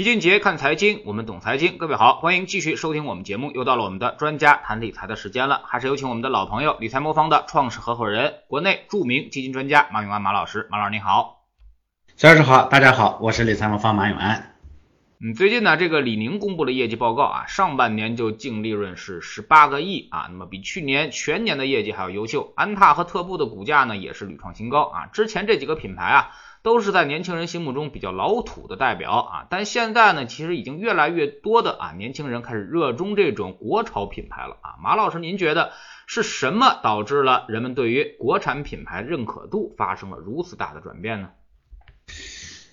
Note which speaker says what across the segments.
Speaker 1: 李俊杰看财经，我们懂财经。各位好，欢迎继续收听我们节目。又到了我们的专家谈理财的时间了，还是有请我们的老朋友理财魔方的创始合伙人，国内著名基金专家马永安马老师。马老师你好，
Speaker 2: 肖老师好，大家好，我是理财魔方马永安。
Speaker 1: 嗯，最近呢，这个李宁公布了业绩报告啊，上半年就净利润是十八个亿啊，那么比去年全年的业绩还要优秀。安踏和特步的股价呢也是屡创新高啊，之前这几个品牌啊。都是在年轻人心目中比较老土的代表啊，但现在呢，其实已经越来越多的啊年轻人开始热衷这种国潮品牌了啊。马老师，您觉得是什么导致了人们对于国产品牌认可度发生了如此大的转变呢？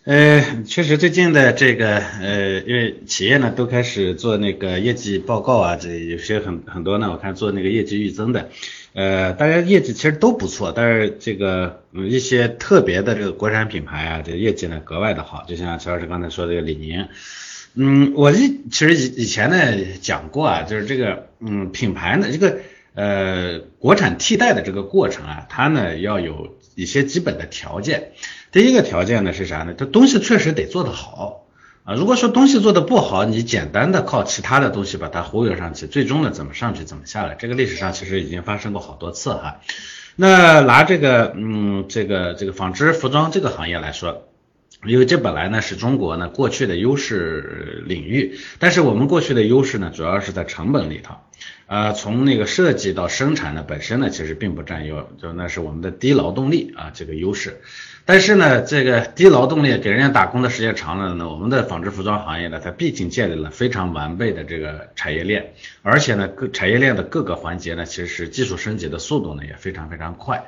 Speaker 2: 呃，确实最近的这个呃，因为企业呢都开始做那个业绩报告啊，这有些很很多呢，我看做那个业绩预增的。呃，大家业绩其实都不错，但是这个一些特别的这个国产品牌啊，这业绩呢格外的好，就像乔老师刚才说这个李宁，嗯，我一其实以以前呢讲过啊，就是这个嗯品牌呢这个呃国产替代的这个过程啊，它呢要有一些基本的条件，第一个条件呢是啥呢？这东西确实得做得好。啊，如果说东西做的不好，你简单的靠其他的东西把它忽悠上去，最终呢怎么上去怎么下来，这个历史上其实已经发生过好多次哈。那拿这个嗯这个这个纺织服装这个行业来说，因为这本来呢是中国呢过去的优势领域，但是我们过去的优势呢主要是在成本里头，呃从那个设计到生产呢本身呢其实并不占优，就那是我们的低劳动力啊这个优势。但是呢，这个低劳动力给人家打工的时间长了呢，我们的纺织服装行业呢，它毕竟建立了非常完备的这个产业链，而且呢，各产业链的各个环节呢，其实技术升级的速度呢也非常非常快。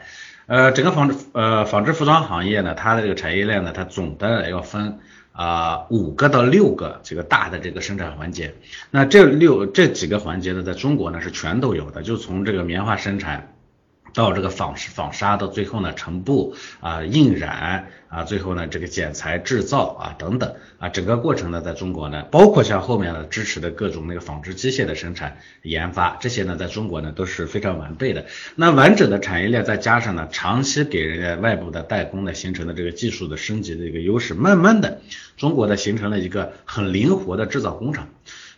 Speaker 2: 呃，整个纺织呃纺织服装行业呢，它的这个产业链呢，它总的要分啊五个到六个这个大的这个生产环节。那这六这几个环节呢，在中国呢是全都有的，就从这个棉花生产。到这个纺纺纱，到最后呢成布啊印染啊，最后呢这个剪裁制造啊等等啊，整个过程呢在中国呢，包括像后面呢支持的各种那个纺织机械的生产研发，这些呢在中国呢都是非常完备的。那完整的产业链再加上呢长期给人家外部的代工呢形成的这个技术的升级的一个优势，慢慢的中国呢形成了一个很灵活的制造工厂。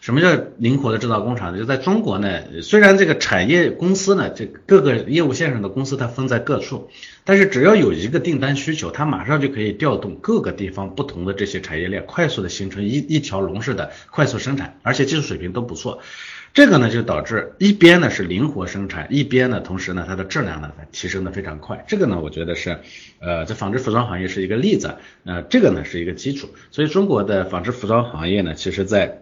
Speaker 2: 什么叫灵活的制造工厂呢？就在中国呢，虽然这个产业公司呢，这各个业务线上的公司它分在各处，但是只要有一个订单需求，它马上就可以调动各个地方不同的这些产业链，快速的形成一一条龙式的快速生产，而且技术水平都不错。这个呢就导致一边呢是灵活生产，一边呢同时呢它的质量呢提升的非常快。这个呢我觉得是，呃，在纺织服装行业是一个例子，呃，这个呢是一个基础。所以中国的纺织服装行业呢，其实在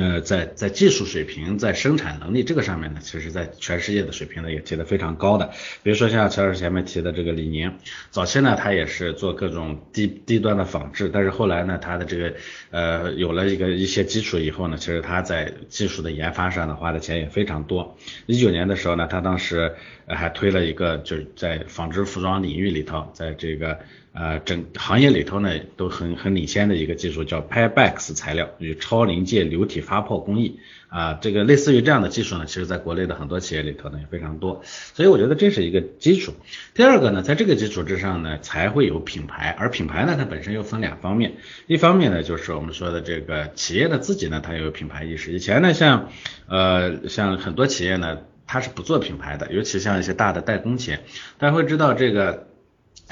Speaker 2: 呃，在在技术水平、在生产能力这个上面呢，其实，在全世界的水平呢也提得非常高的。比如说像乔老师前面提的这个李宁，早期呢，他也是做各种低低端的仿制，但是后来呢，他的这个呃有了一个一些基础以后呢，其实他在技术的研发上呢花的钱也非常多。一九年的时候呢，他当时还推了一个就是在纺织服装领域里头，在这个。呃，整行业里头呢都很很领先的一个技术叫 Pybex 材料与超临界流体发泡工艺啊，这个类似于这样的技术呢，其实在国内的很多企业里头呢也非常多，所以我觉得这是一个基础。第二个呢，在这个基础之上呢，才会有品牌，而品牌呢，它本身又分两方面，一方面呢就是我们说的这个企业的自己呢，它有品牌意识。以前呢，像呃像很多企业呢，它是不做品牌的，尤其像一些大的代工企业，大家会知道这个。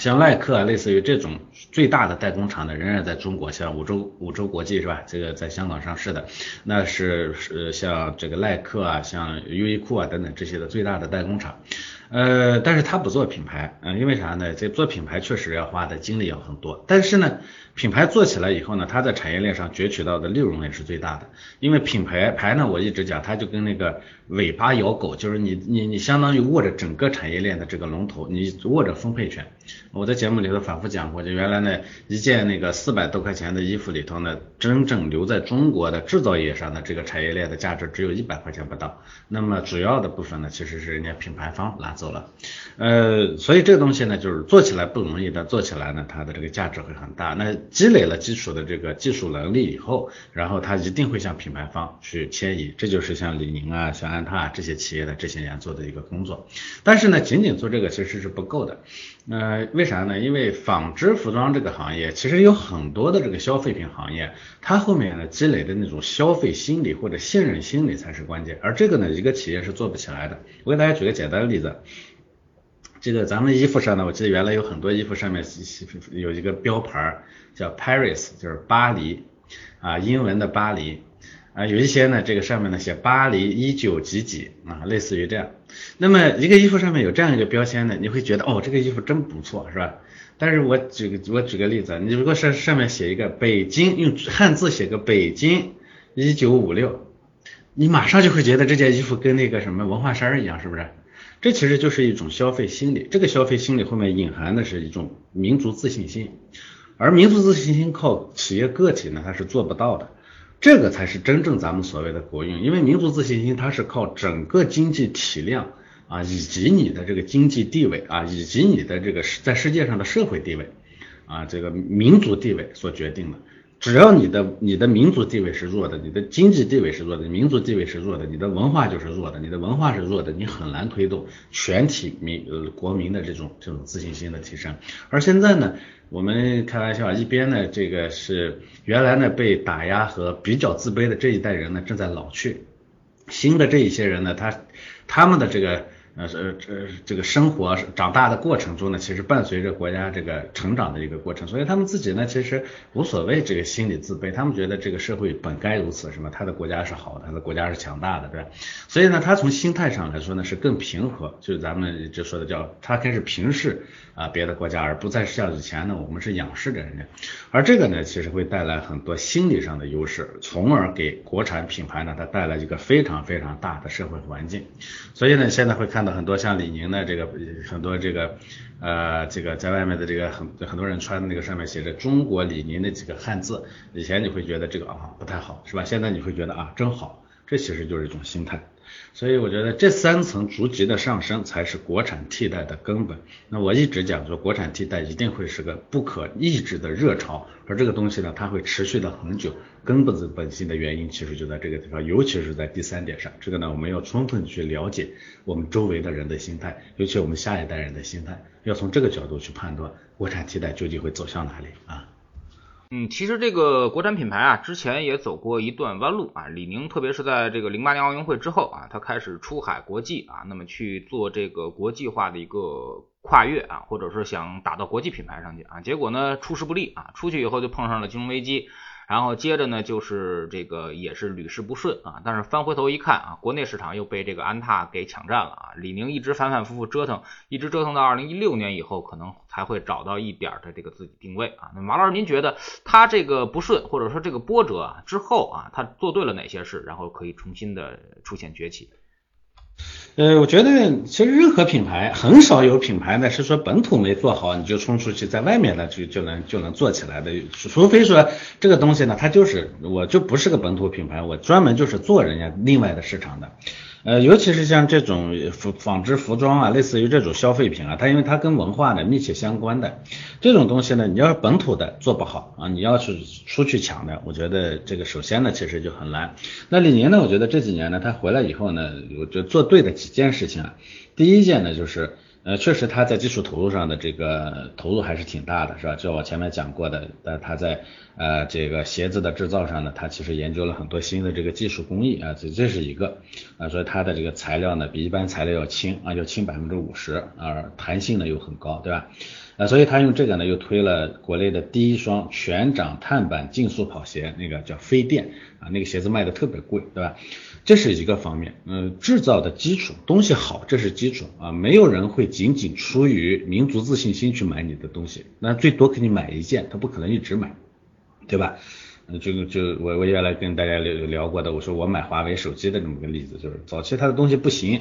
Speaker 2: 像耐克啊，类似于这种最大的代工厂呢，仍然在中国，像五洲五洲国际是吧？这个在香港上市的，那是是像这个耐克啊，像优衣库啊等等这些的最大的代工厂。呃，但是他不做品牌，嗯，因为啥呢？这做品牌确实要花的精力要很多，但是呢，品牌做起来以后呢，它在产业链上攫取到的利润也是最大的。因为品牌牌呢，我一直讲，它就跟那个尾巴咬狗，就是你你你相当于握着整个产业链的这个龙头，你握着分配权。我在节目里头反复讲过，就原来呢，一件那个四百多块钱的衣服里头呢，真正留在中国的制造业上的这个产业链的价值只有一百块钱不到。那么主要的部分呢，其实是人家品牌方拿走。了。呃，所以这个东西呢，就是做起来不容易，但做起来呢，它的这个价值会很大。那积累了基础的这个技术能力以后，然后它一定会向品牌方去迁移，这就是像李宁啊、像安踏这些企业的这些年做的一个工作。但是呢，仅仅做这个其实是不够的。呃，为啥呢？因为纺织服装这个行业其实有很多的这个消费品行业，它后面呢积累的那种消费心理或者信任心理才是关键。而这个呢，一个企业是做不起来的。我给大家举个简单的例子。这个咱们衣服上呢，我记得原来有很多衣服上面有一个标牌叫 Paris，就是巴黎啊，英文的巴黎啊，有一些呢，这个上面呢写巴黎一九几几啊，类似于这样。那么一个衣服上面有这样一个标签呢，你会觉得哦，这个衣服真不错，是吧？但是我举个我举个例子，你如果是上面写一个北京，用汉字写个北京一九五六，你马上就会觉得这件衣服跟那个什么文化衫一样，是不是？这其实就是一种消费心理，这个消费心理后面隐含的是一种民族自信心，而民族自信心靠企业个体呢，它是做不到的，这个才是真正咱们所谓的国运，因为民族自信心它是靠整个经济体量啊，以及你的这个经济地位啊，以及你的这个在世界上的社会地位啊，这个民族地位所决定的。只要你的你的民族地位是弱的，你的经济地位是弱的，民族地位是弱的，你的文化就是弱的，你的文化是弱的，你很难推动全体民呃国民的这种这种自信心的提升。而现在呢，我们开玩笑，一边呢这个是原来呢被打压和比较自卑的这一代人呢正在老去，新的这一些人呢，他他们的这个。呃，是这这个生活长大的过程中呢，其实伴随着国家这个成长的一个过程，所以他们自己呢，其实无所谓这个心理自卑，他们觉得这个社会本该如此，什么他的国家是好，他的国家是强大的，对吧？所以呢，他从心态上来说呢，是更平和，就是咱们就说的叫他开始平视啊别的国家，而不再像以前呢，我们是仰视着人家，而这个呢，其实会带来很多心理上的优势，从而给国产品牌呢，它带来一个非常非常大的社会环境，所以呢，现在会看。看到很多像李宁的这个很多这个呃这个在外面的这个很很多人穿的那个上面写着中国李宁的几个汉字，以前你会觉得这个啊不太好是吧？现在你会觉得啊真好，这其实就是一种心态。所以我觉得这三层逐级的上升才是国产替代的根本。那我一直讲说国产替代一定会是个不可抑制的热潮，而这个东西呢，它会持续的很久。根本的本性的原因其实就在这个地方，尤其是在第三点上。这个呢，我们要充分去了解我们周围的人的心态，尤其我们下一代人的心态，要从这个角度去判断国产替代究竟会走向哪里啊。
Speaker 1: 嗯，其实这个国产品牌啊，之前也走过一段弯路啊。李宁特别是在这个零八年奥运会之后啊，他开始出海国际啊，那么去做这个国际化的一个跨越啊，或者是想打到国际品牌上去啊，结果呢出师不利啊，出去以后就碰上了金融危机。然后接着呢，就是这个也是屡试不顺啊，但是翻回头一看啊，国内市场又被这个安踏给抢占了啊，李宁一直反反复复折腾，一直折腾到二零一六年以后，可能才会找到一点的这个自己定位啊。那马老师，您觉得他这个不顺或者说这个波折啊之后啊，他做对了哪些事，然后可以重新的出现崛起？
Speaker 2: 呃，我觉得其实任何品牌很少有品牌呢是说本土没做好你就冲出去在外面呢就就能就能做起来的，除非说这个东西呢它就是我就不是个本土品牌，我专门就是做人家另外的市场的。呃，尤其是像这种服纺织服装啊，类似于这种消费品啊，它因为它跟文化呢密切相关的这种东西呢，你要是本土的做不好啊，你要是出去抢的，我觉得这个首先呢其实就很难。那李宁呢，我觉得这几年呢，他回来以后呢，我觉得做对的几件事情啊，第一件呢就是。呃，确实他在技术投入上的这个投入还是挺大的，是吧？就我前面讲过的，但，他在呃这个鞋子的制造上呢，他其实研究了很多新的这个技术工艺啊，这这是一个啊，所以它的这个材料呢比一般材料要轻啊，要轻百分之五十啊，弹性呢又很高，对吧？啊，所以他用这个呢又推了国内的第一双全掌碳板竞速跑鞋，那个叫飞电啊，那个鞋子卖的特别贵，对吧？这是一个方面，嗯，制造的基础东西好，这是基础啊，没有人会仅仅出于民族自信心去买你的东西，那最多给你买一件，他不可能一直买，对吧？嗯就就我我原来跟大家聊聊过的，我说我买华为手机的这么个例子，就是早期他的东西不行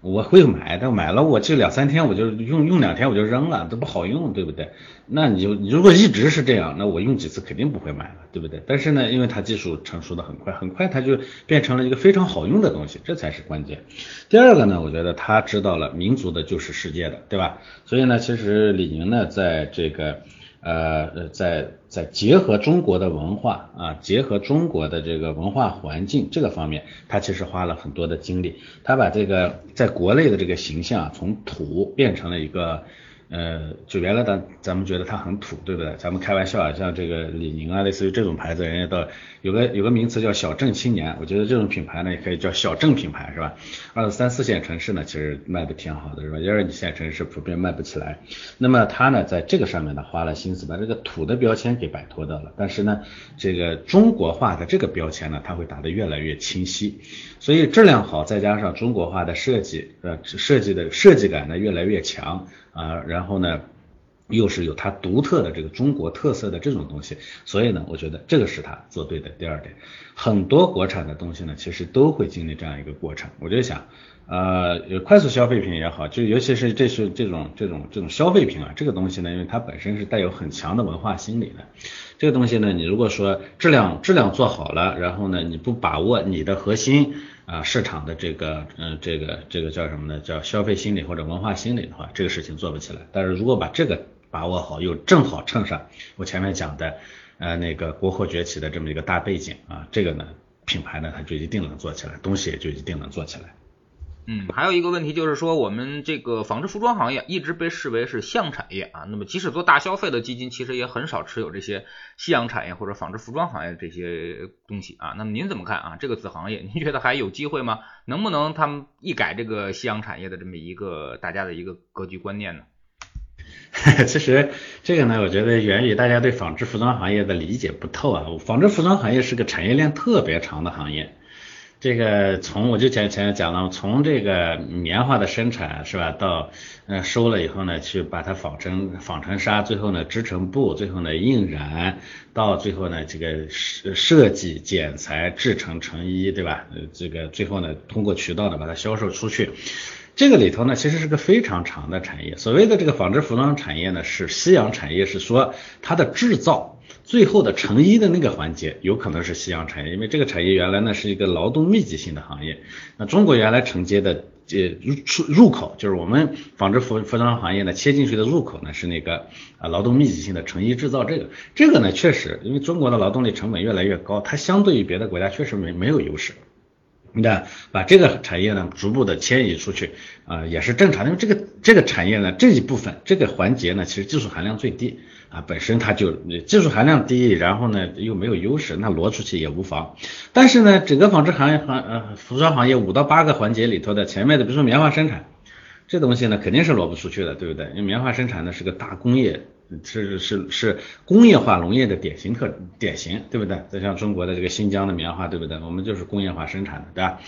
Speaker 2: 我会买，但买了我就两三天我就用用两天我就扔了，都不好用，对不对？那你就如果一直是这样，那我用几次肯定不会买了，对不对？但是呢，因为它技术成熟的很快，很快它就变成了一个非常好用的东西，这才是关键。第二个呢，我觉得他知道了民族的就是世界的，对吧？所以呢，其实李宁呢，在这个。呃，在在结合中国的文化啊，结合中国的这个文化环境这个方面，他其实花了很多的精力，他把这个在国内的这个形象从土变成了一个。呃，就原来咱咱们觉得它很土，对不对？咱们开玩笑啊，像这个李宁啊，类似于这种牌子，人家到有个有个名词叫小镇青年，我觉得这种品牌呢也可以叫小镇品牌，是吧？二三四线城市呢，其实卖的挺好的，是吧？一二线城市普遍卖不起来。那么它呢，在这个上面呢，花了心思把这个土的标签给摆脱掉了。但是呢，这个中国化的这个标签呢，它会打得越来越清晰。所以质量好，再加上中国化的设计，呃，设计的设计感呢越来越强。啊，然后呢，又是有它独特的这个中国特色的这种东西，所以呢，我觉得这个是他做对的第二点。很多国产的东西呢，其实都会经历这样一个过程。我就想，呃，快速消费品也好，就尤其是这是这种这种这种消费品啊，这个东西呢，因为它本身是带有很强的文化心理的。这个东西呢，你如果说质量质量做好了，然后呢，你不把握你的核心。啊，市场的这个，嗯，这个这个叫什么呢？叫消费心理或者文化心理的话，这个事情做不起来。但是如果把这个把握好，又正好衬上我前面讲的，呃，那个国货崛起的这么一个大背景啊，这个呢，品牌呢，它就一定能做起来，东西也就一定能做起来。
Speaker 1: 嗯，还有一个问题就是说，我们这个纺织服装行业一直被视为是夕阳产业啊。那么，即使做大消费的基金，其实也很少持有这些夕阳产业或者纺织服装行业这些东西啊。那么您怎么看啊？这个子行业，您觉得还有机会吗？能不能他们一改这个夕阳产业的这么一个大家的一个格局观念呢？
Speaker 2: 其实这个呢，我觉得源于大家对纺织服装行业的理解不透啊。纺织服装行业是个产业链特别长的行业。这个从我就前前面讲了，从这个棉花的生产是吧，到呃收了以后呢，去把它纺成纺成纱，最后呢织成布，最后呢印染，到最后呢这个设设计剪裁制成成衣，对吧？呃这个最后呢通过渠道呢把它销售出去，这个里头呢其实是个非常长的产业。所谓的这个纺织服装产业呢是夕阳产业，是说它的制造。最后的成衣的那个环节有可能是夕阳产业，因为这个产业原来呢是一个劳动密集性的行业。那中国原来承接的这入出入口，就是我们纺织服服装行业呢切进去的入口呢是那个啊劳动密集性的成衣制造。这个这个呢确实，因为中国的劳动力成本越来越高，它相对于别的国家确实没没有优势。你看，把这个产业呢逐步的迁移出去啊也是正常的，因为这个这个产业呢这一部分这个环节呢其实技术含量最低。啊，本身它就技术含量低，然后呢又没有优势，那挪出去也无妨。但是呢，整个纺织行业行呃服装行业五到八个环节里头的前面的，比如说棉花生产，这东西呢肯定是挪不出去的，对不对？因为棉花生产呢是个大工业，是是是工业化农业的典型特典型，对不对？就像中国的这个新疆的棉花，对不对？我们就是工业化生产的，对吧？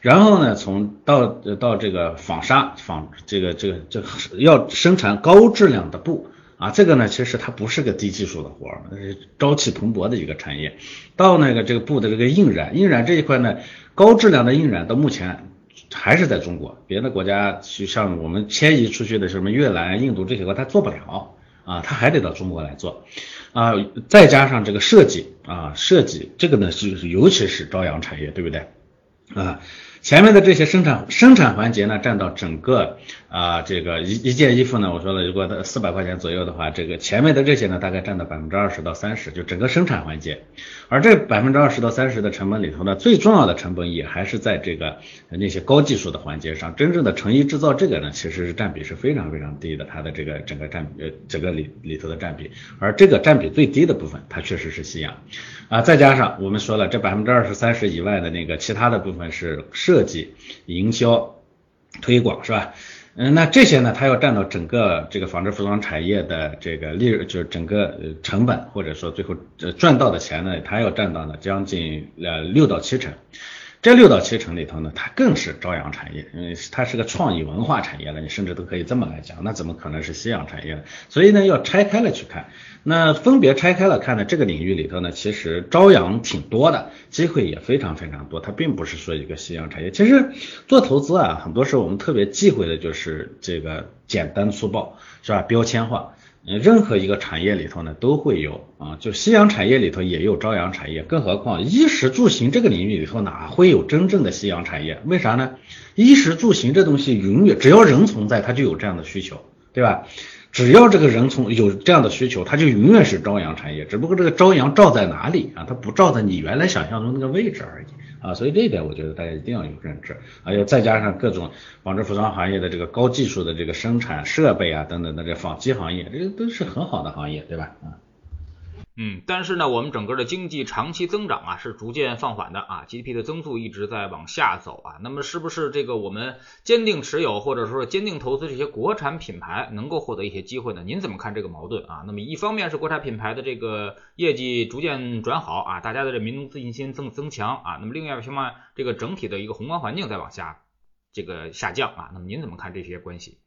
Speaker 2: 然后呢，从到到这个纺纱纺这个这个这个要生产高质量的布。啊，这个呢，其实它不是个低技术的活儿，是朝气蓬勃的一个产业。到那个这个布的这个印染，印染这一块呢，高质量的印染到目前还是在中国，别的国家就像我们迁移出去的什么越南、印度这些国，它做不了啊，他还得到中国来做啊。再加上这个设计啊，设计这个呢，就是尤其是朝阳产业，对不对啊？前面的这些生产生产环节呢，占到整个啊这个一一件衣服呢，我说了，如果四百块钱左右的话，这个前面的这些呢，大概占到百分之二十到三十，就整个生产环节。而这百分之二十到三十的成本里头呢，最重要的成本也还是在这个那些高技术的环节上。真正的成衣制造这个呢，其实是占比是非常非常低的，它的这个整个占呃整个里里头的占比。而这个占比最低的部分，它确实是夕阳啊，再加上我们说了，这百分之二十三十以外的那个其他的部分是设。设计、营销、推广是吧？嗯，那这些呢，它要占到整个这个纺织服装产业的这个利润，就是整个成本或者说最后赚到的钱呢，它要占到呢将近呃六到七成。这六到七成里头呢，它更是朝阳产业，因为它是个创意文化产业了，你甚至都可以这么来讲，那怎么可能是夕阳产业呢？所以呢，要拆开了去看，那分别拆开了看呢，这个领域里头呢，其实朝阳挺多的，机会也非常非常多，它并不是说一个夕阳产业。其实做投资啊，很多时候我们特别忌讳的就是这个简单粗暴，是吧？标签化。嗯，任何一个产业里头呢，都会有啊，就夕阳产业里头也有朝阳产业，更何况衣食住行这个领域里头哪会有真正的夕阳产业？为啥呢？衣食住行这东西永远只要人存在，它就有这样的需求，对吧？只要这个人从有这样的需求，他就永远是朝阳产业。只不过这个朝阳照在哪里啊？它不照在你原来想象中那个位置而已。啊，所以这一点我觉得大家一定要有认知，还有再加上各种纺织服装行业的这个高技术的这个生产设备啊等等的这纺机行业，这都是很好的行业，对吧？啊。
Speaker 1: 嗯，但是呢，我们整个的经济长期增长啊是逐渐放缓的啊，GDP 的增速一直在往下走啊。那么是不是这个我们坚定持有或者说坚定投资这些国产品牌能够获得一些机会呢？您怎么看这个矛盾啊？那么一方面是国产品牌的这个业绩逐渐转好啊，大家的这民族自信心增增强啊。那么另外一方面，这个整体的一个宏观环境在往下这个下降啊。那么您怎么看这些关系？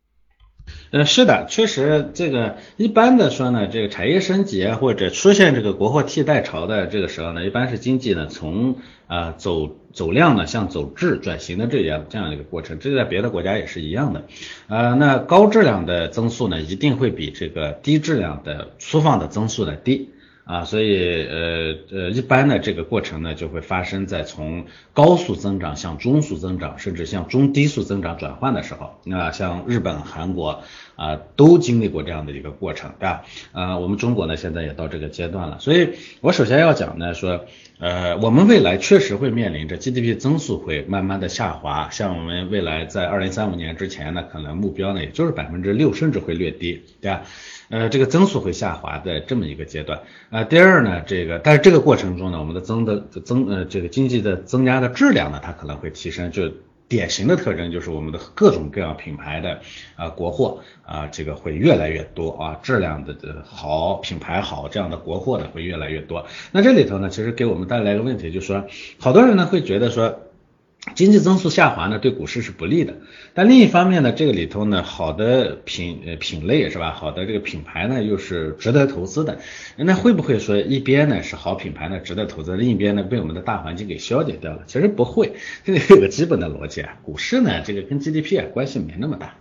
Speaker 2: 呃，是的，确实，这个一般的说呢，这个产业升级或者出现这个国货替代潮的这个时候呢，一般是经济呢从啊走走量呢向走质转型的这样这样一个过程，这在别的国家也是一样的，呃，那高质量的增速呢一定会比这个低质量的粗放的增速呢低。啊，所以呃呃，一般的这个过程呢，就会发生在从高速增长向中速增长，甚至向中低速增长转换的时候。那像日本、韩国啊，都经历过这样的一个过程，对吧？呃，我们中国呢，现在也到这个阶段了。所以我首先要讲呢，说呃，我们未来确实会面临着 GDP 增速会慢慢的下滑，像我们未来在二零三五年之前呢，可能目标呢也就是百分之六，甚至会略低，对吧？呃，这个增速会下滑的这么一个阶段。呃，第二呢，这个但是这个过程中呢，我们的增的增呃这个经济的增加的质量呢，它可能会提升。就典型的特征就是我们的各种各样品牌的啊国货啊这个会越来越多啊，质量的好品牌好这样的国货呢会越来越多。那这里头呢，其实给我们带来一个问题，就是说好多人呢会觉得说。经济增速下滑呢，对股市是不利的。但另一方面呢，这个里头呢，好的品呃品类是吧？好的这个品牌呢，又是值得投资的。那会不会说一边呢是好品牌呢值得投资，另一边呢被我们的大环境给消解掉了？其实不会，这个有个基本的逻辑啊。股市呢，这个跟 GDP 啊关系没那么大。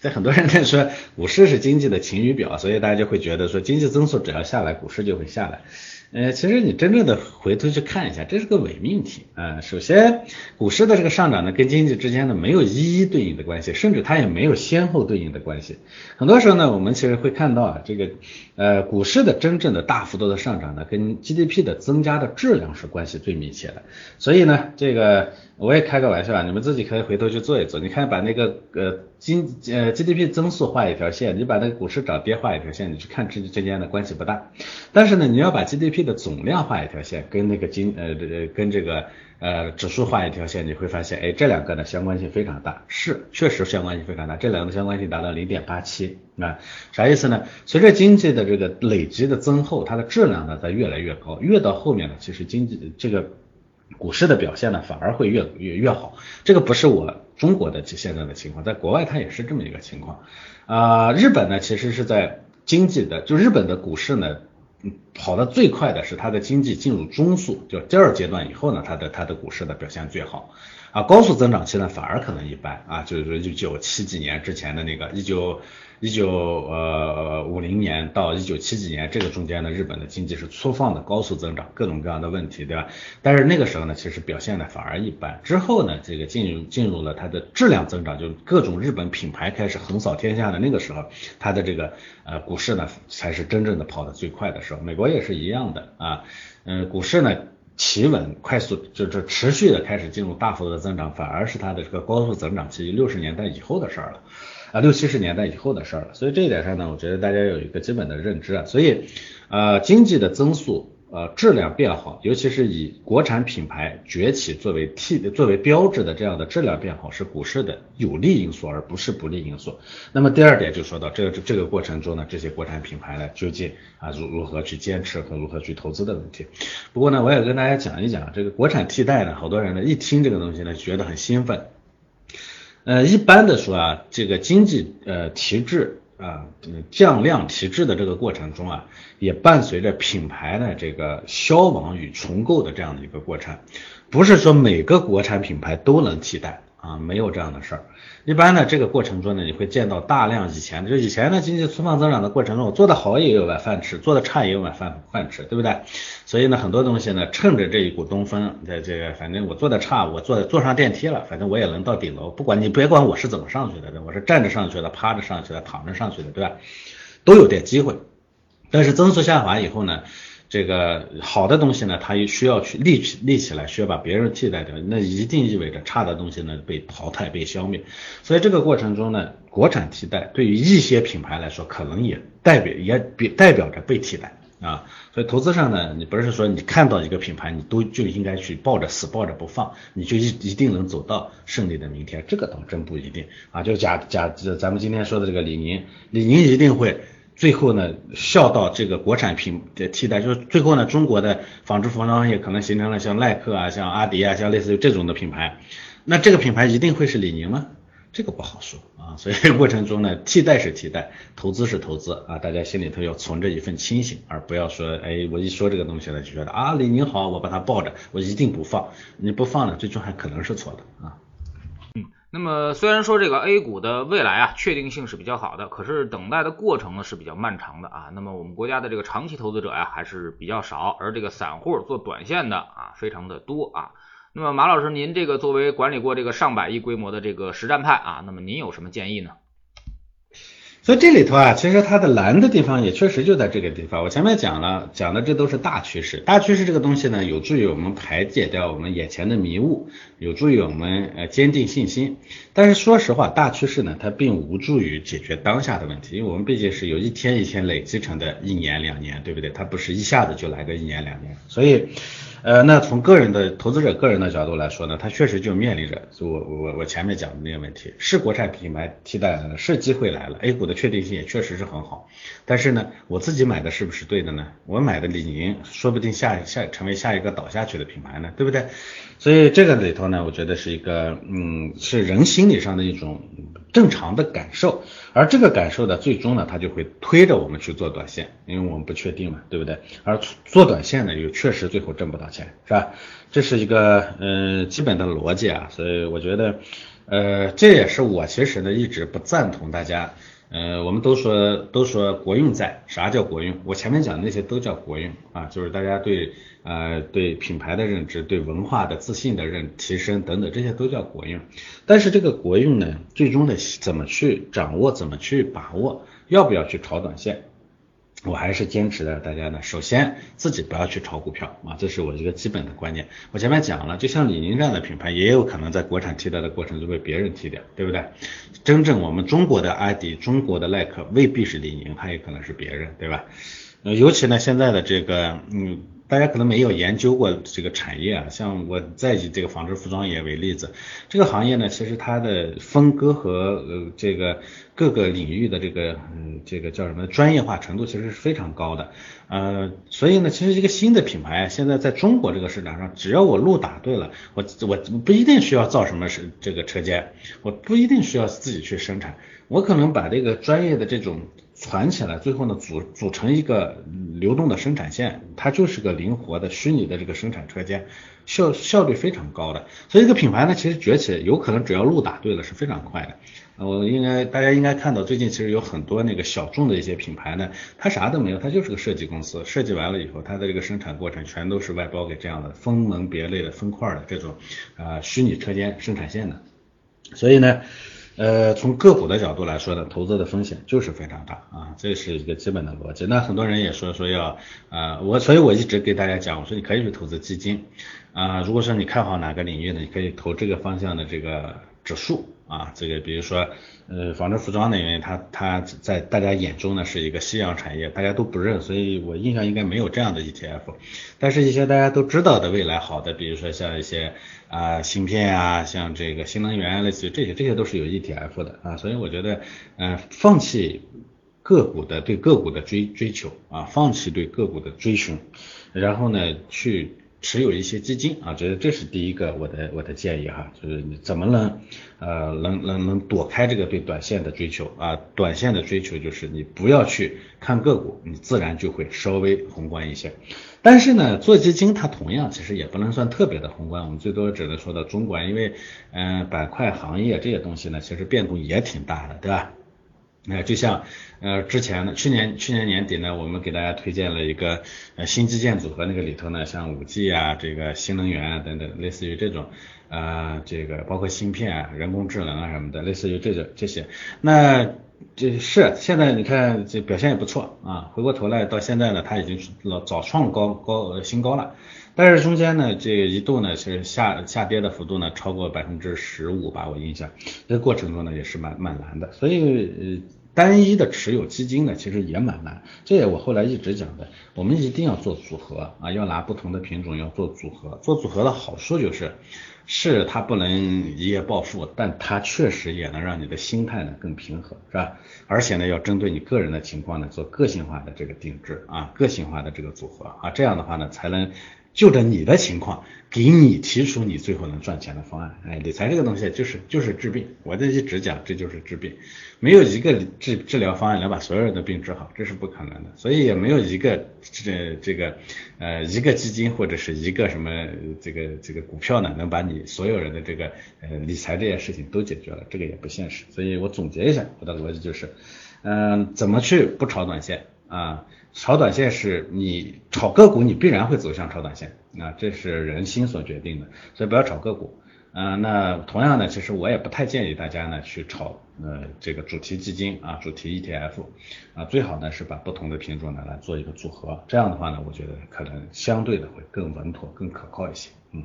Speaker 2: 在很多人在说股市是经济的晴雨表，所以大家就会觉得说经济增速只要下来，股市就会下来。呃，其实你真正的回头去看一下，这是个伪命题啊。首先，股市的这个上涨呢，跟经济之间呢没有一一对应的关系，甚至它也没有先后对应的关系。很多时候呢，我们其实会看到啊，这个呃股市的真正的大幅度的上涨呢，跟 GDP 的增加的质量是关系最密切的。所以呢，这个。我也开个玩笑啊，你们自己可以回头去做一做。你看，把那个呃经呃 GDP 增速画一条线，你把那个股市涨跌画一条线，你去看之之间的关系不大。但是呢，你要把 GDP 的总量画一条线，跟那个经呃呃跟这个呃指数画一条线，你会发现，哎，这两个呢相关性非常大，是确实相关性非常大，这两个相关性达到零点八七啊，啥意思呢？随着经济的这个累积的增厚，它的质量呢在越来越高，越到后面呢，其实经济这个。股市的表现呢，反而会越越越好。这个不是我中国的现在的情况，在国外它也是这么一个情况。啊，日本呢，其实是在经济的，就日本的股市呢，跑得最快的是它的经济进入中速，就第二阶段以后呢，它的它的股市的表现最好。啊，高速增长期呢，反而可能一般啊，就是说一九七几年之前的那个一九。一九呃五零年到一九七几年这个中间呢，日本的经济是粗放的高速增长，各种各样的问题，对吧？但是那个时候呢，其实表现的反而一般。之后呢，这个进入进入了它的质量增长，就各种日本品牌开始横扫天下的那个时候，它的这个呃股市呢才是真正的跑得最快的时候。美国也是一样的啊，嗯，股市呢企稳快速就是持续的开始进入大幅度的增长，反而是它的这个高速增长期六十年代以后的事儿了。啊，六七十年代以后的事儿了，所以这一点上呢，我觉得大家有一个基本的认知啊，所以，呃，经济的增速呃，质量变好，尤其是以国产品牌崛起作为替作为标志的这样的质量变好，是股市的有利因素，而不是不利因素。那么第二点就说到这个这个过程中呢，这些国产品牌呢，究竟啊如如何去坚持和如何去投资的问题。不过呢，我也跟大家讲一讲这个国产替代呢，好多人呢一听这个东西呢，觉得很兴奋。呃，一般的说啊，这个经济呃提质。啊，降量提质的这个过程中啊，也伴随着品牌的这个消亡与重构的这样的一个过程，不是说每个国产品牌都能替代。啊，没有这样的事儿。一般呢，这个过程中呢，你会见到大量以前，就以前的经济粗放增长的过程中，我做的好也有碗饭吃，做的差也有碗饭饭吃，对不对？所以呢，很多东西呢，趁着这一股东风，在这个反正我做的差，我坐坐上电梯了，反正我也能到顶楼，不管你别管我是怎么上去的，我是站着上去的，趴着上去的，躺着上去的，对吧？都有点机会。但是增速下滑以后呢？这个好的东西呢，它也需要去立起立起来，需要把别人替代掉，那一定意味着差的东西呢被淘汰、被消灭。所以这个过程中呢，国产替代对于一些品牌来说，可能也代表也比代表着被替代啊。所以投资上呢，你不是说你看到一个品牌，你都就应该去抱着死抱着不放，你就一一定能走到胜利的明天，这个倒真不一定啊。就假假咱们今天说的这个李宁，李宁一定会。最后呢，效到这个国产品的替代，就是最后呢，中国的纺织服装业可能形成了像耐克啊、像阿迪啊、像类似于这种的品牌，那这个品牌一定会是李宁吗？这个不好说啊。所以过程中呢，替代是替代，投资是投资啊，大家心里头要存着一份清醒，而不要说，哎，我一说这个东西呢，就觉得啊，李宁好，我把它抱着，我一定不放，你不放呢，最终还可能是错的啊。
Speaker 1: 那么虽然说这个 A 股的未来啊确定性是比较好的，可是等待的过程呢是比较漫长的啊。那么我们国家的这个长期投资者呀还是比较少，而这个散户做短线的啊非常的多啊。那么马老师，您这个作为管理过这个上百亿规模的这个实战派啊，那么您有什么建议呢？
Speaker 2: 所以这里头啊，其实它的难的地方也确实就在这个地方。我前面讲了，讲的这都是大趋势。大趋势这个东西呢，有助于我们排解掉我们眼前的迷雾，有助于我们呃坚定信心。但是说实话，大趋势呢，它并无助于解决当下的问题，因为我们毕竟是有一天一天累积成的一年两年，对不对？它不是一下子就来个一年两年，所以。呃，那从个人的投资者个人的角度来说呢，他确实就面临着我我我前面讲的那个问题，是国产品牌替代了，是机会来了，A 股的确定性也确实是很好，但是呢，我自己买的是不是对的呢？我买的李宁，说不定下下成为下一个倒下去的品牌呢，对不对？所以这个里头呢，我觉得是一个，嗯，是人心理上的一种正常的感受。而这个感受呢，最终呢，它就会推着我们去做短线，因为我们不确定嘛，对不对？而做短线呢，又确实最后挣不到钱，是吧？这是一个嗯基本的逻辑啊，所以我觉得，呃，这也是我其实呢一直不赞同大家。呃，我们都说都说国运在，啥叫国运？我前面讲的那些都叫国运啊，就是大家对呃对品牌的认知、对文化的自信的认提升等等，这些都叫国运。但是这个国运呢，最终的怎么去掌握，怎么去把握，要不要去炒短线？我还是坚持的，大家呢，首先自己不要去炒股票啊，这是我一个基本的观念。我前面讲了，就像李宁这样的品牌，也有可能在国产替代的过程中被别人替代，对不对？真正我们中国的阿迪、中国的耐克未必是李宁，它也可能是别人，对吧？呃，尤其呢，现在的这个，嗯。大家可能没有研究过这个产业啊，像我再以这个纺织服装业为例子，这个行业呢，其实它的分割和呃这个各个领域的这个嗯这个叫什么专业化程度其实是非常高的，呃，所以呢，其实一个新的品牌现在在中国这个市场上，只要我路打对了，我我不一定需要造什么是这个车间，我不一定需要自己去生产，我可能把这个专业的这种。攒起来，最后呢组组成一个流动的生产线，它就是个灵活的虚拟的这个生产车间，效效率非常高的。所以这个品牌呢，其实崛起有可能只要路打对了是非常快的。我应该大家应该看到，最近其实有很多那个小众的一些品牌呢，它啥都没有，它就是个设计公司，设计完了以后，它的这个生产过程全都是外包给这样的分门别类的分块的这种啊虚拟车间生产线的。所以呢。呃，从个股的角度来说呢，投资的风险就是非常大啊，这是一个基本的逻辑。那很多人也说说要啊，我所以我一直给大家讲，我说你可以去投资基金啊，如果说你看好哪个领域呢，你可以投这个方向的这个指数啊，这个比如说呃纺织服装呢，因它它在大家眼中呢是一个夕阳产业，大家都不认，所以我印象应该没有这样的 ETF。但是，一些大家都知道的未来好的，比如说像一些啊芯片啊，像这个新能源，类似于这些，这些都是有 ETF 的啊。所以我觉得，嗯，放弃个股的对个股的追追求啊，放弃对个股的追寻，然后呢去。持有一些基金啊，这这是第一个我的我的建议哈，就是你怎么能呃能能能躲开这个对短线的追求啊？短线的追求就是你不要去看个股，你自然就会稍微宏观一些。但是呢，做基金它同样其实也不能算特别的宏观，我们最多只能说到中观，因为嗯板块行业这些东西呢，其实变动也挺大的，对吧？那就像呃之前呢，去年去年年底呢，我们给大家推荐了一个呃新基建组合，那个里头呢，像五 G 啊，这个新能源啊等等，类似于这种啊，这个包括芯片啊、人工智能啊什么的，类似于这种这些。那这是现在你看这表现也不错啊，回过头来到现在呢，它已经老早创高高呃新高了，但是中间呢，这一度呢是下下跌的幅度呢超过百分之十五吧，我印象，这个过程中呢也是蛮蛮难的，所以呃。单一的持有基金呢，其实也蛮难。这也我后来一直讲的，我们一定要做组合啊，要拿不同的品种要做组合。做组合的好处就是，是它不能一夜暴富，但它确实也能让你的心态呢更平和，是吧？而且呢，要针对你个人的情况呢做个性化的这个定制啊，个性化的这个组合啊，这样的话呢才能。就着你的情况，给你提出你最后能赚钱的方案。哎，理财这个东西就是就是治病，我这一直讲这就是治病，没有一个治治疗方案能把所有人的病治好，这是不可能的。所以也没有一个这这个呃一个基金或者是一个什么这个这个股票呢，能把你所有人的这个呃理财这件事情都解决了，这个也不现实。所以我总结一下我的逻辑就是，嗯，怎么去不炒短线啊？炒短线是你炒个股，你必然会走向炒短线，那这是人心所决定的，所以不要炒个股。嗯，那同样呢，其实我也不太建议大家呢去炒呃这个主题基金啊，主题 ETF 啊，最好呢是把不同的品种呢来做一个组合，这样的话呢，我觉得可能相对的会更稳妥、更可靠一些。嗯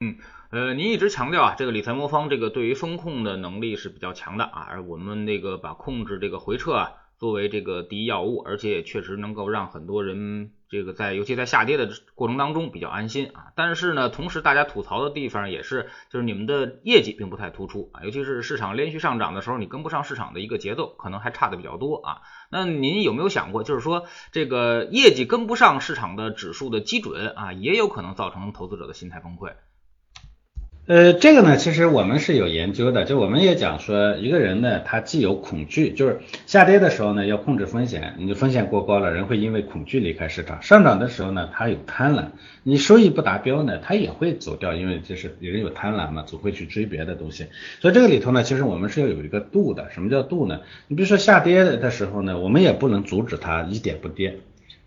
Speaker 1: 嗯，呃，您一直强调啊，这个理财魔方这个对于风控的能力是比较强的啊，而我们那个把控制这个回撤啊。作为这个第一要务，而且也确实能够让很多人这个在尤其在下跌的过程当中比较安心啊。但是呢，同时大家吐槽的地方也是，就是你们的业绩并不太突出啊，尤其是市场连续上涨的时候，你跟不上市场的一个节奏，可能还差的比较多啊。那您有没有想过，就是说这个业绩跟不上市场的指数的基准啊，也有可能造成投资者的心态崩溃？
Speaker 2: 呃，这个呢，其实我们是有研究的，就我们也讲说，一个人呢，他既有恐惧，就是下跌的时候呢，要控制风险，你风险过高了，人会因为恐惧离开市场；上涨的时候呢，他有贪婪，你收益不达标呢，他也会走掉，因为就是人有贪婪嘛，总会去追别的东西。所以这个里头呢，其实我们是要有一个度的。什么叫度呢？你比如说下跌的时候呢，我们也不能阻止它一点不跌，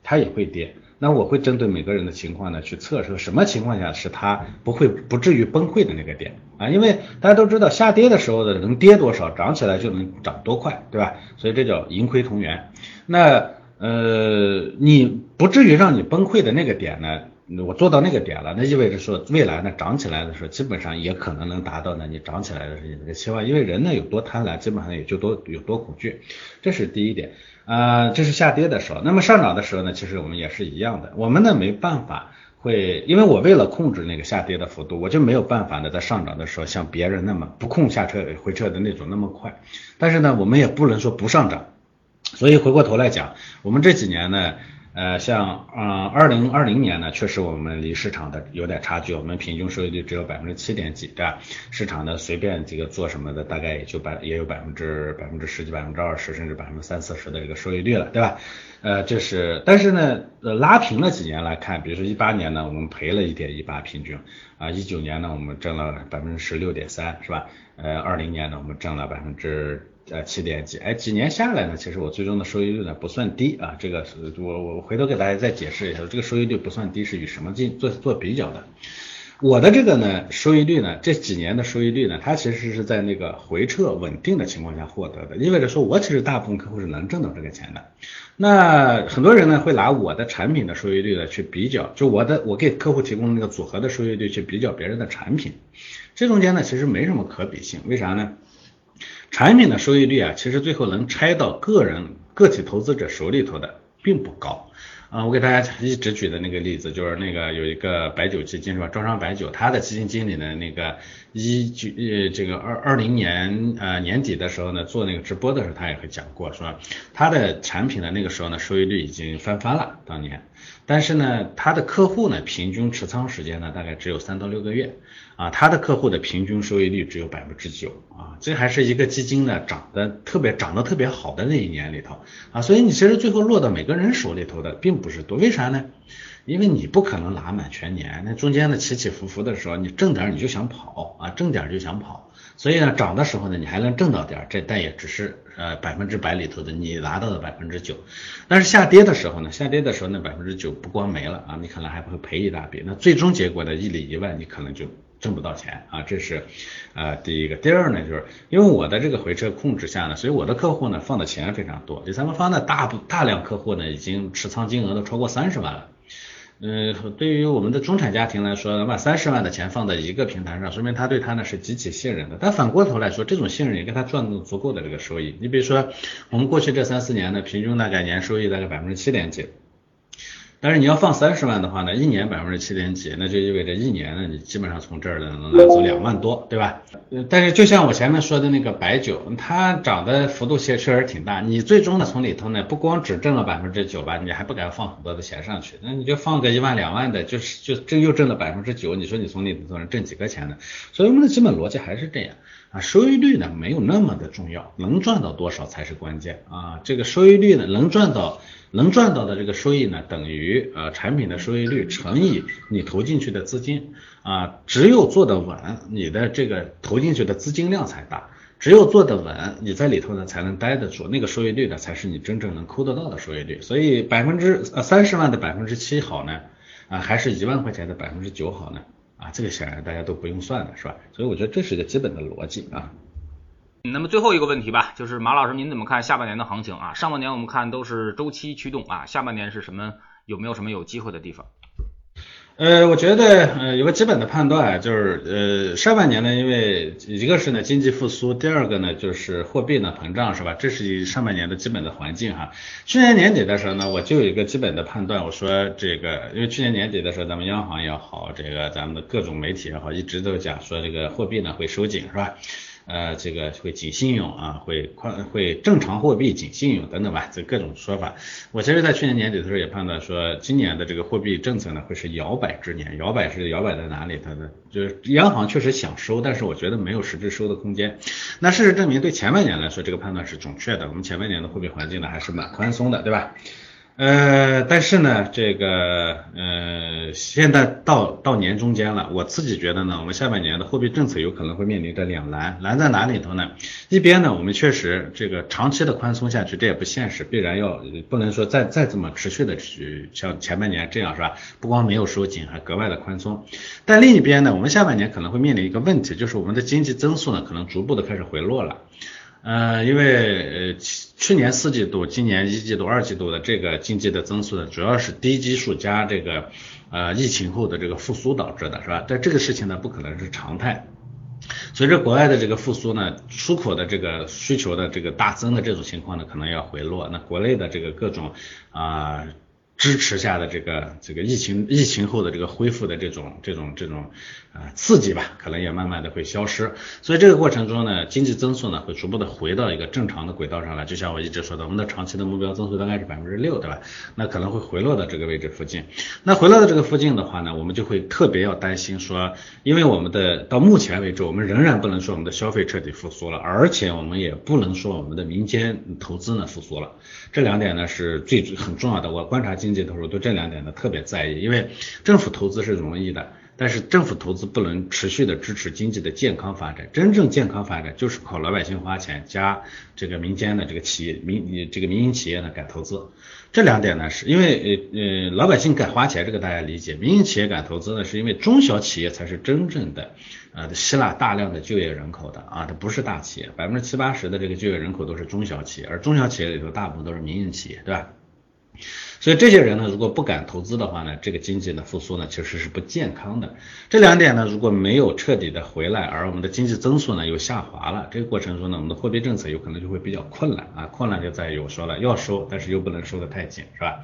Speaker 2: 它也会跌。那我会针对每个人的情况呢，去测试什么情况下是他不会不至于崩溃的那个点啊，因为大家都知道下跌的时候的能跌多少，涨起来就能涨多快，对吧？所以这叫盈亏同源。那呃，你不至于让你崩溃的那个点呢？我做到那个点了，那意味着说未来呢涨起来的时候，基本上也可能能达到呢你涨起来的时候这个期望，因为人呢有多贪婪，基本上也就多有多恐惧，这是第一点。啊，这是下跌的时候，那么上涨的时候呢，其实我们也是一样的，我们呢没办法会，因为我为了控制那个下跌的幅度，我就没有办法呢在上涨的时候像别人那么不控下撤回撤的那种那么快，但是呢我们也不能说不上涨，所以回过头来讲，我们这几年呢。呃，像啊，二零二零年呢，确实我们离市场的有点差距，我们平均收益率只有百分之七点几，对吧？市场的随便这个做什么的，大概也就百也有百分之百分之十几、百分之二十，甚至百分之三四十的这个收益率了，对吧？呃，这是，但是呢，呃，拉平了几年来看，比如说一八年呢，我们赔了一点一八平均，啊，一九年呢，我们挣了百分之十六点三，是吧？呃，二零年呢，我们挣了百分之。呃，七点几，哎，几年下来呢，其实我最终的收益率呢不算低啊，这个是我我回头给大家再解释一下，这个收益率不算低是与什么进做做比较的？我的这个呢，收益率呢，这几年的收益率呢，它其实是在那个回撤稳定的情况下获得的，意味着说我其实大部分客户是能挣到这个钱的。那很多人呢会拿我的产品的收益率呢去比较，就我的我给客户提供那个组合的收益率去比较别人的产品，这中间呢其实没什么可比性，为啥呢？产品的收益率啊，其实最后能拆到个人个体投资者手里头的并不高。啊，我给大家一直举的那个例子，就是那个有一个白酒基金是吧？招商白酒，它的基金经理呢，那个一九呃这个二二零年呃年底的时候呢，做那个直播的时候，他也会讲过，说他的产品的那个时候呢，收益率已经翻番了，当年。但是呢，他的客户呢，平均持仓时间呢，大概只有三到六个月，啊，他的客户的平均收益率只有百分之九，啊，这还是一个基金呢涨得特别涨得特别好的那一年里头，啊，所以你其实最后落到每个人手里头的并不是多，为啥呢？因为你不可能拿满全年，那中间的起起伏伏的时候，你挣点你就想跑啊，挣点就想跑，所以呢，涨的时候呢，你还能挣到点，这但也只是呃百分之百里头的你拿到的百分之九，但是下跌的时候呢，下跌的时候那百分之九不光没了啊，你可能还会赔一大笔，那最终结果呢，一里一外你可能就挣不到钱啊，这是呃第一个，第二呢，就是因为我的这个回撤控制下呢，所以我的客户呢放的钱非常多，第三方呢大部大量客户呢已经持仓金额都超过三十万了。嗯，对于我们的中产家庭来说，能把三十万的钱放在一个平台上，说明他对他呢是极其信任的。但反过头来说，这种信任也给他赚到足够的这个收益。你比如说，我们过去这三四年呢，平均大概年收益大概百分之七点几。但是你要放三十万的话呢，一年百分之七点几，那就意味着一年呢，你基本上从这儿呢能拿走两万多，对吧？但是就像我前面说的那个白酒，它涨的幅度确确实挺大，你最终呢从里头呢不光只挣了百分之九吧，你还不敢放很多的钱上去，那你就放个一万两万的，就是就挣又挣了百分之九，你说你从里头能挣几个钱呢？所以我们的基本逻辑还是这样啊，收益率呢没有那么的重要，能赚到多少才是关键啊，这个收益率呢能赚到。能赚到的这个收益呢，等于呃产品的收益率乘以你投进去的资金啊，只有做得稳，你的这个投进去的资金量才大，只有做得稳，你在里头呢才能待得住，那个收益率呢才是你真正能抠得到的收益率。所以百分之呃三十万的百分之七好呢，啊还是一万块钱的百分之九好呢？啊这个显然大家都不用算了是吧？所以我觉得这是一个基本的逻辑啊。
Speaker 1: 那么最后一个问题吧，就是马老师，您怎么看下半年的行情啊？上半年我们看都是周期驱动啊，下半年是什么？有没有什么有机会的地方？
Speaker 2: 呃，我觉得呃有个基本的判断，就是呃上半年呢，因为一个是呢经济复苏，第二个呢就是货币呢膨胀，是吧？这是上半年的基本的环境哈。去年年底的时候呢，我就有一个基本的判断，我说这个，因为去年年底的时候，咱们央行也好，这个咱们的各种媒体也好，一直都讲说这个货币呢会收紧，是吧？呃，这个会紧信用啊，会宽会正常货币紧信用等等吧，这各种说法。我其实，在去年年底的时候也判断说，今年的这个货币政策呢，会是摇摆之年。摇摆是摇摆在哪里？它的就是央行确实想收，但是我觉得没有实质收的空间。那事实证明，对前半年来说，这个判断是准确的。我们前半年的货币环境呢，还是蛮宽松的，对吧？呃，但是呢，这个呃，现在到到年中间了，我自己觉得呢，我们下半年的货币政策有可能会面临着两难，难在哪里头呢？一边呢，我们确实这个长期的宽松下去，这也不现实，必然要不能说再再这么持续的去像前半年这样是吧？不光没有收紧，还格外的宽松。但另一边呢，我们下半年可能会面临一个问题，就是我们的经济增速呢，可能逐步的开始回落了。呃，因为呃去年四季度、今年一季度、二季度的这个经济的增速呢，主要是低基数加这个呃疫情后的这个复苏导致的，是吧？但这个事情呢，不可能是常态。随着国外的这个复苏呢，出口的这个需求的这个大增的这种情况呢，可能要回落。那国内的这个各种啊。支持下的这个这个疫情疫情后的这个恢复的这种这种这种啊刺激吧，可能也慢慢的会消失。所以这个过程中呢，经济增速呢会逐步的回到一个正常的轨道上来。就像我一直说的，我们的长期的目标增速大概是百分之六，对吧？那可能会回落到这个位置附近。那回落到这个附近的话呢，我们就会特别要担心说，因为我们的到目前为止，我们仍然不能说我们的消费彻底复苏了，而且我们也不能说我们的民间投资呢复苏了。这两点呢是最很重要的。我观察经济的时候，对这两点呢特别在意，因为政府投资是容易的，但是政府投资不能持续的支持经济的健康发展，真正健康发展就是靠老百姓花钱加这个民间的这个企业民这个民营企业呢敢投资。这两点呢，是因为呃呃老百姓敢花钱，这个大家理解；民营企业敢投资呢，是因为中小企业才是真正的呃吸纳大量的就业人口的啊，它不是大企业，百分之七八十的这个就业人口都是中小企业，而中小企业里头大部分都是民营企业，对吧？所以这些人呢，如果不敢投资的话呢，这个经济的复苏呢，其实是不健康的。这两点呢，如果没有彻底的回来，而我们的经济增速呢又下滑了，这个过程中呢，我们的货币政策有可能就会比较困难啊。困难就在于我说了，要收，但是又不能收得太紧，是吧？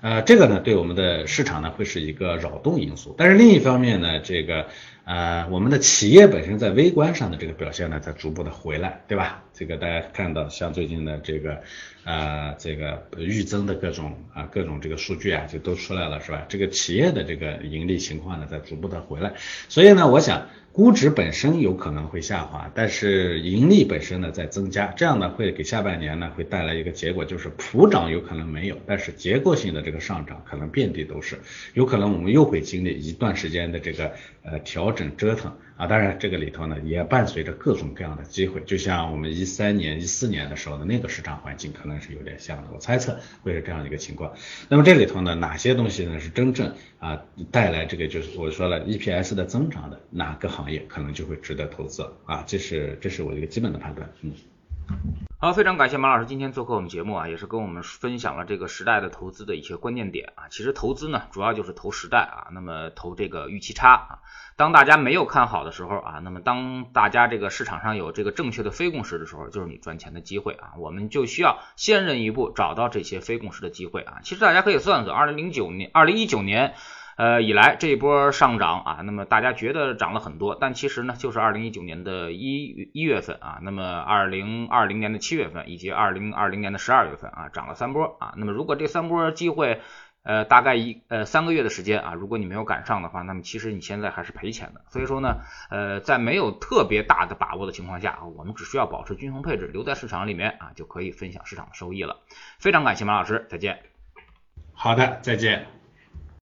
Speaker 2: 呃，这个呢，对我们的市场呢会是一个扰动因素。但是另一方面呢，这个呃，我们的企业本身在微观上的这个表现呢，在逐步的回来，对吧？这个大家看到，像最近的这个。啊，这个预增的各种啊各种这个数据啊，就都出来了，是吧？这个企业的这个盈利情况呢，在逐步的回来，所以呢，我想估值本身有可能会下滑，但是盈利本身呢在增加，这样呢会给下半年呢会带来一个结果，就是普涨有可能没有，但是结构性的这个上涨可能遍地都是，有可能我们又会经历一段时间的这个呃调整折腾。啊，当然这个里头呢也伴随着各种各样的机会，就像我们一三年、一四年的时候的那个市场环境可能是有点像的，我猜测会是这样一个情况。那么这里头呢，哪些东西呢是真正啊带来这个就是我说了 EPS 的增长的，哪个行业可能就会值得投资啊？这是这是我一个基本的判断，嗯。
Speaker 1: 好，非常感谢马老师今天做客我们节目啊，也是跟我们分享了这个时代的投资的一些关键点啊。其实投资呢，主要就是投时代啊，那么投这个预期差啊。当大家没有看好的时候啊，那么当大家这个市场上有这个正确的非共识的时候，就是你赚钱的机会啊。我们就需要先人一步找到这些非共识的机会啊。其实大家可以算算，二零零九年、二零一九年。呃，以来这一波上涨啊，那么大家觉得涨了很多，但其实呢，就是二零一九年的一一月份啊，那么二零二零年的七月份以及二零二零年的十二月份啊，涨了三波啊。那么如果这三波机会，呃，大概一呃三个月的时间啊，如果你没有赶上的话，那么其实你现在还是赔钱的。所以说呢，呃，在没有特别大的把握的情况下啊，我们只需要保持均衡配置，留在市场里面啊，就可以分享市场的收益了。非常感谢马老师，再见。
Speaker 2: 好的，再见。